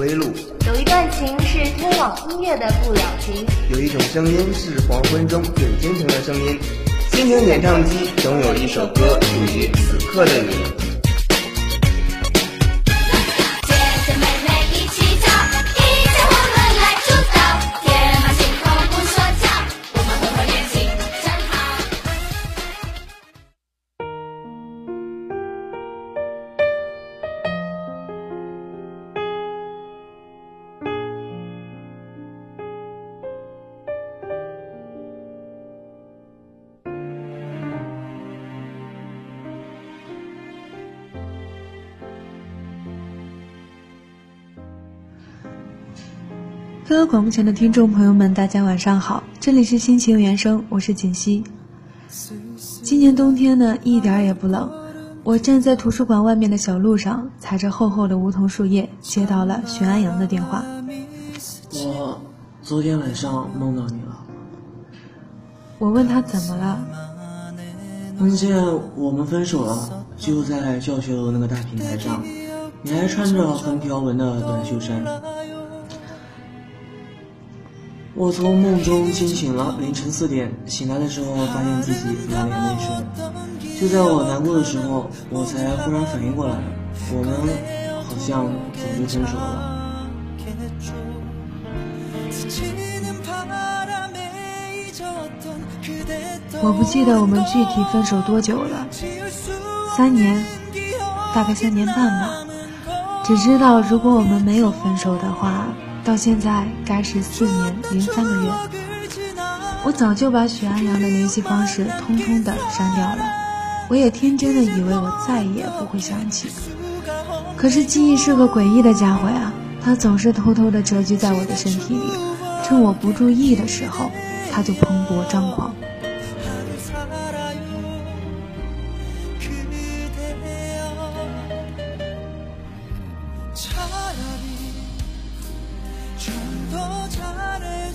音乐的不归路，有一段情是通往音乐的不了情，有一种声音是黄昏中最真诚的声音。心情演唱机总有一首歌属于此刻的你。各位广播前的听众朋友们，大家晚上好，这里是心情原声，我是锦溪。今年冬天呢，一点也不冷。我站在图书馆外面的小路上，踩着厚厚的梧桐树叶，接到了徐安阳的电话。我昨天晚上梦到你了。我问他怎么了，梦见我们分手了，就在教学楼那个大平台上，你还穿着横条纹的短袖衫。我从梦中惊醒了，凌晨四点醒来的时候，发现自己满脸泪水。就在我难过的时候，我才忽然反应过来，我们好像早就分手了。我不记得我们具体分手多久了，三年，大概三年半吧。只知道如果我们没有分手的话。到现在该是四年零三个月，我早就把许安阳的联系方式通通的删掉了。我也天真的以为我再也不会想起，可是记忆是个诡异的家伙呀，它总是偷偷的蛰居在我的身体里，趁我不注意的时候，它就蓬勃张狂。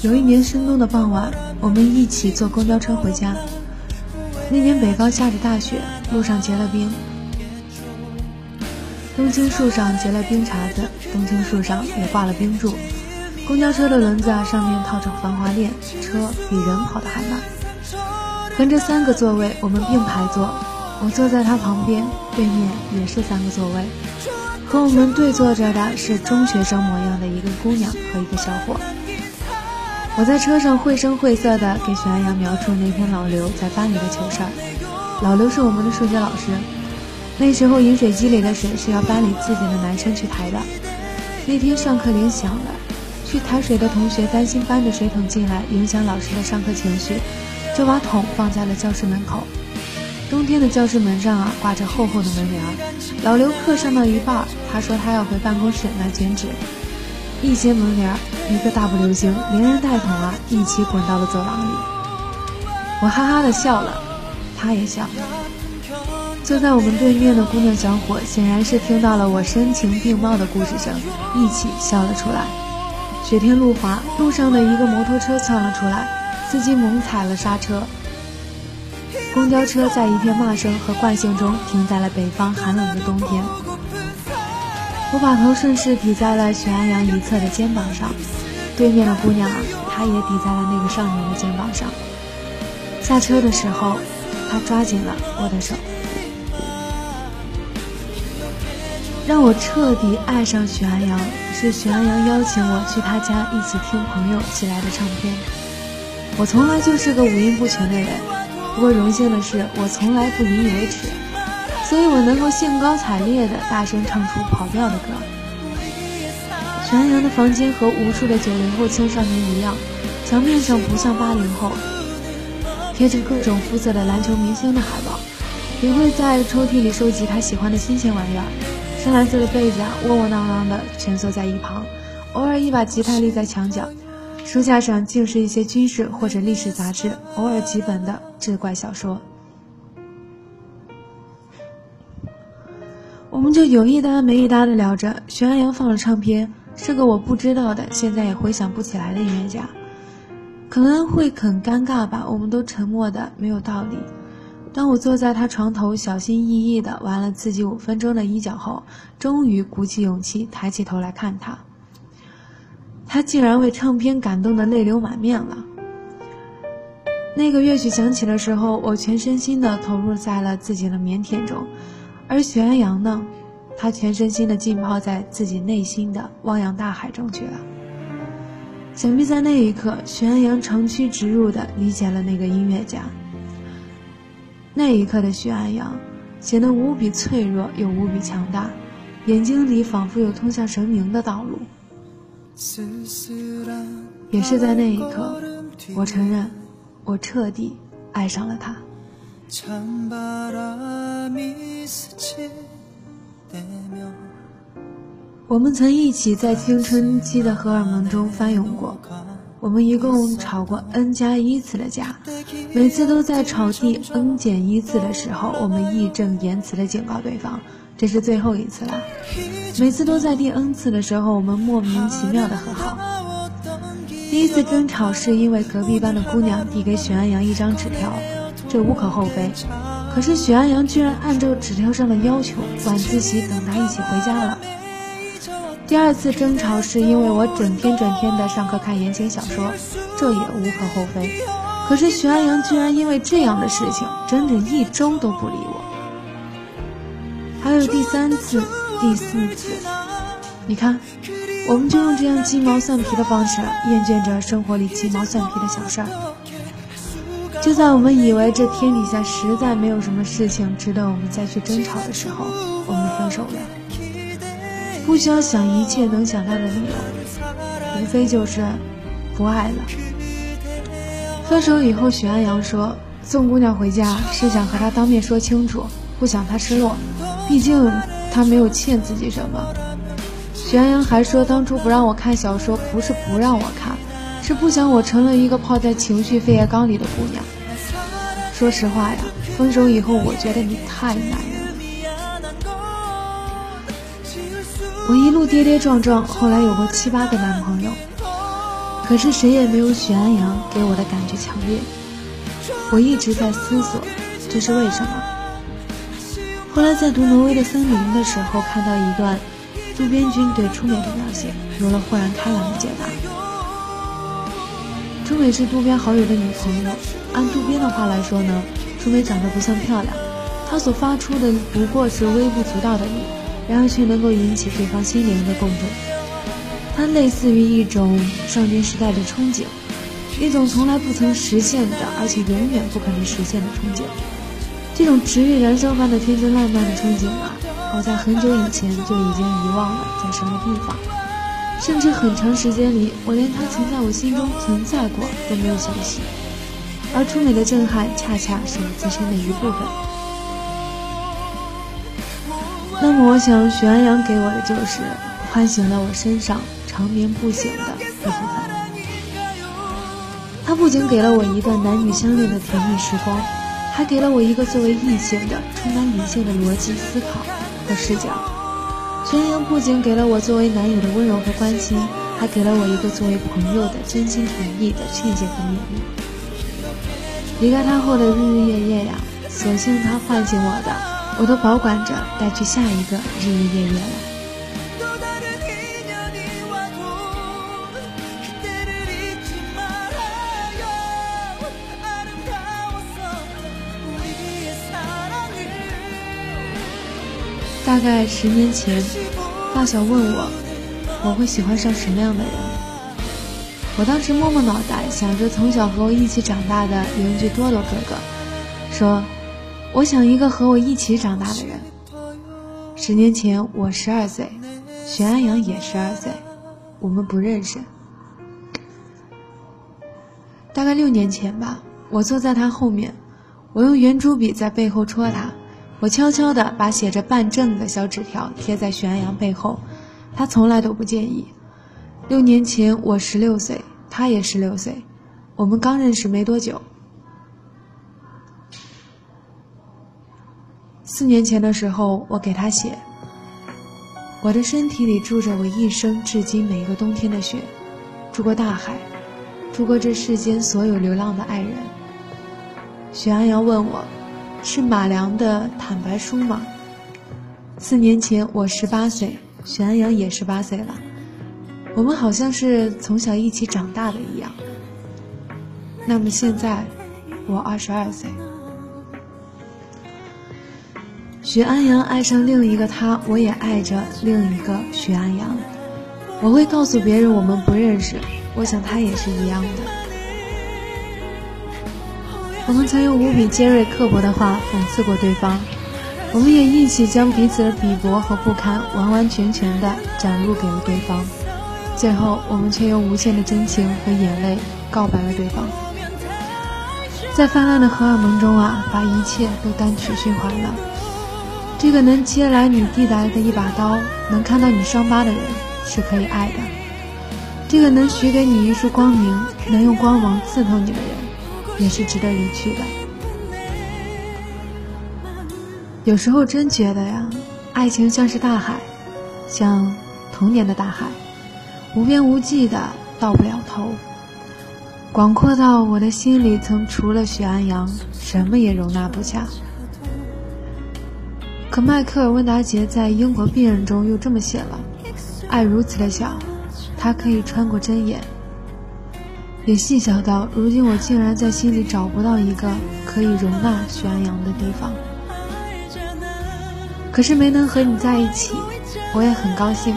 有一年深冬的傍晚，我们一起坐公交车回家。那年北方下着大雪，路上结了冰。冬青树上结了冰碴子，冬青树上也挂了冰柱。公交车的轮子啊，上面套着防滑链，车比人跑得还慢。横着三个座位，我们并排坐，我坐在他旁边，对面也是三个座位。和我们对坐着的是中学生模样的一个姑娘和一个小伙。我在车上绘声绘色地给许安阳描述那天老刘在班里的糗事儿。老刘是我们的数学老师，那时候饮水机里的水是要班里自己的男生去抬的。那天上课铃响了，去抬水的同学担心搬着水桶进来影响老师的上课情绪，就把桶放在了教室门口。冬天的教室门上啊挂着厚厚的门帘。老刘课上到一半，他说他要回办公室拿卷纸。一掀门帘，一个大步流星，连人带桶啊一起滚到了走廊里。我哈哈的笑了，他也笑。坐在我们对面的姑娘小伙显然是听到了我声情并茂的故事声，一起笑了出来。雪天路滑，路上的一个摩托车窜了出来，司机猛踩了刹车。公交车在一片骂声和惯性中停在了北方寒冷的冬天。我把头顺势抵在了许安阳一侧的肩膀上，对面的姑娘啊，她也抵在了那个少年的肩膀上。下车的时候，她抓紧了我的手。让我彻底爱上许安阳，是许安阳邀请我去他家一起听朋友寄来的唱片。我从来就是个五音不全的人，不过荣幸的是，我从来不引以为耻。所以我能够兴高采烈地大声唱出跑调的歌。全阳的房间和无数的九零后青少年一样，墙面上不像八零后，贴着各种肤色的篮球明星的海报，也会在抽屉里收集他喜欢的新鲜玩意儿。深蓝色的被子啊，窝窝囊囊地蜷缩在一旁，偶尔一把吉他立在墙角，书架上竟是一些军事或者历史杂志，偶尔几本的志怪小说。我们就有一搭没一搭的聊着，徐安阳放了唱片，是个我不知道的，现在也回想不起来的音乐家，可能会很尴尬吧。我们都沉默的没有道理，当我坐在他床头，小心翼翼的玩了自己五分钟的衣角后，终于鼓起勇气抬起头来看他。他竟然为唱片感动的泪流满面了。那个乐曲响起的时候，我全身心的投入在了自己的腼腆中，而徐安阳呢，他全身心地浸泡在自己内心的汪洋大海中去了。想必在那一刻，徐安阳长驱直入地理解了那个音乐家。那一刻的徐安阳，显得无比脆弱又无比强大，眼睛里仿佛有通向神明的道路。也是在那一刻，我承认，我彻底爱上了他。我们曾一起在青春期的荷尔蒙中翻涌过。我们一共吵过 n 加一次的架，每次都在吵第 n 减一次的时候，我们义正言辞的警告对方，这是最后一次了。每次都在第 n 次的时候，我们莫名其妙的和好。第一次争吵是因为隔壁班的姑娘递给许安阳一张纸条，这无可厚非。可是许安阳居然按照纸条上的要求，晚自习等他一起回家了。第二次争吵是因为我整天整天的上课看言情小说，这也无可厚非。可是许安阳居然因为这样的事情，整整一周都不理我。还有第三次、第四次，你看，我们就用这样鸡毛蒜皮的方式，厌倦着生活里鸡毛蒜皮的小事儿。就在我们以为这天底下实在没有什么事情值得我们再去争吵的时候，我们分手了。不需要想一切能想到的理由，无非就是不爱了。分手以后，许安阳说送姑娘回家是想和她当面说清楚，不想她失落，毕竟她没有欠自己什么。许安阳还说当初不让我看小说，不是不让我看，是不想我成了一个泡在情绪废液缸里的姑娘。说实话呀，分手以后，我觉得你太难人。我一路跌跌撞撞，后来有过七八个男朋友，可是谁也没有许安阳给我的感觉强烈。我一直在思索，这是为什么？后来在读《挪威的森林》的时候，看到一段渡边君对出美的描写，有了豁然开朗的解答。春美是渡边好友的女朋友，按渡边的话来说呢，春美长得不算漂亮，她所发出的不过是微不足道的力。然而却能够引起对方心灵的共振，它类似于一种少年时代的憧憬，一种从来不曾实现的，而且永远不可能实现的憧憬。这种直欲燃烧般的天真烂漫的憧憬啊，我在很久以前就已经遗忘了在什么地方，甚至很长时间里，我连他曾在我心中存在过都没有想起。而初美的震撼，恰恰是我自身的一部分。那么，我想许安阳给我的就是唤醒了我身上长眠不醒的一部分。他不仅给了我一段男女相恋的甜蜜时光，还给了我一个作为异性的充满理性的逻辑思考和视角。陈莹不仅给了我作为男友的温柔和关心，还给了我一个作为朋友的真心诚意的劝解和勉励。离开他后的日日夜夜呀，索性他唤醒我的。我都保管着，带去下一个日日夜夜了。大概十年前，发小问我，我会喜欢上什么样的人？我当时摸摸脑袋，想着从小和我一起长大的邻居多多哥哥，说。我想一个和我一起长大的人。十年前我十二岁，许安阳也十二岁，我们不认识。大概六年前吧，我坐在他后面，我用圆珠笔在背后戳他，我悄悄地把写着“办证”的小纸条贴在许安阳背后，他从来都不介意。六年前我十六岁，他也十六岁，我们刚认识没多久。四年前的时候，我给他写：“我的身体里住着我一生至今每一个冬天的雪，住过大海，住过这世间所有流浪的爱人。”许安阳问我：“是马良的坦白书吗？四年前我十八岁，许安阳也十八岁了，我们好像是从小一起长大的一样。那么现在，我二十二岁。许安阳爱上另一个他，我也爱着另一个许安阳。我会告诉别人我们不认识，我想他也是一样的。我们曾用无比尖锐刻薄的话讽刺过对方，我们也一起将彼此的鄙薄和不堪完完全全的展露给了对方。最后，我们却用无限的真情和眼泪告白了对方。在泛滥的荷尔蒙中啊，把一切都单曲循环了。这个能接来你递来的一把刀，能看到你伤疤的人，是可以爱的；这个能许给你一束光明，能用光芒刺透你的人，也是值得离去的。有时候真觉得呀，爱情像是大海，像童年的大海，无边无际的到不了头，广阔到我的心里曾除了许安阳，什么也容纳不下。可迈克尔·温达杰在《英国病人》中又这么写了：“爱如此的小，它可以穿过针眼。”也细想到如今，我竟然在心里找不到一个可以容纳徐安阳的地方。可是没能和你在一起，我也很高兴，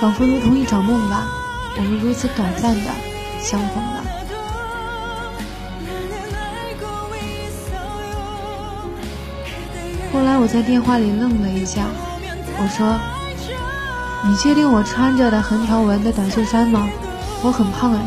仿佛如同一场梦吧，我们如此短暂的相逢了。后来我在电话里愣了一下，我说：“你确定我穿着的横条纹的短袖衫吗？我很胖哎。”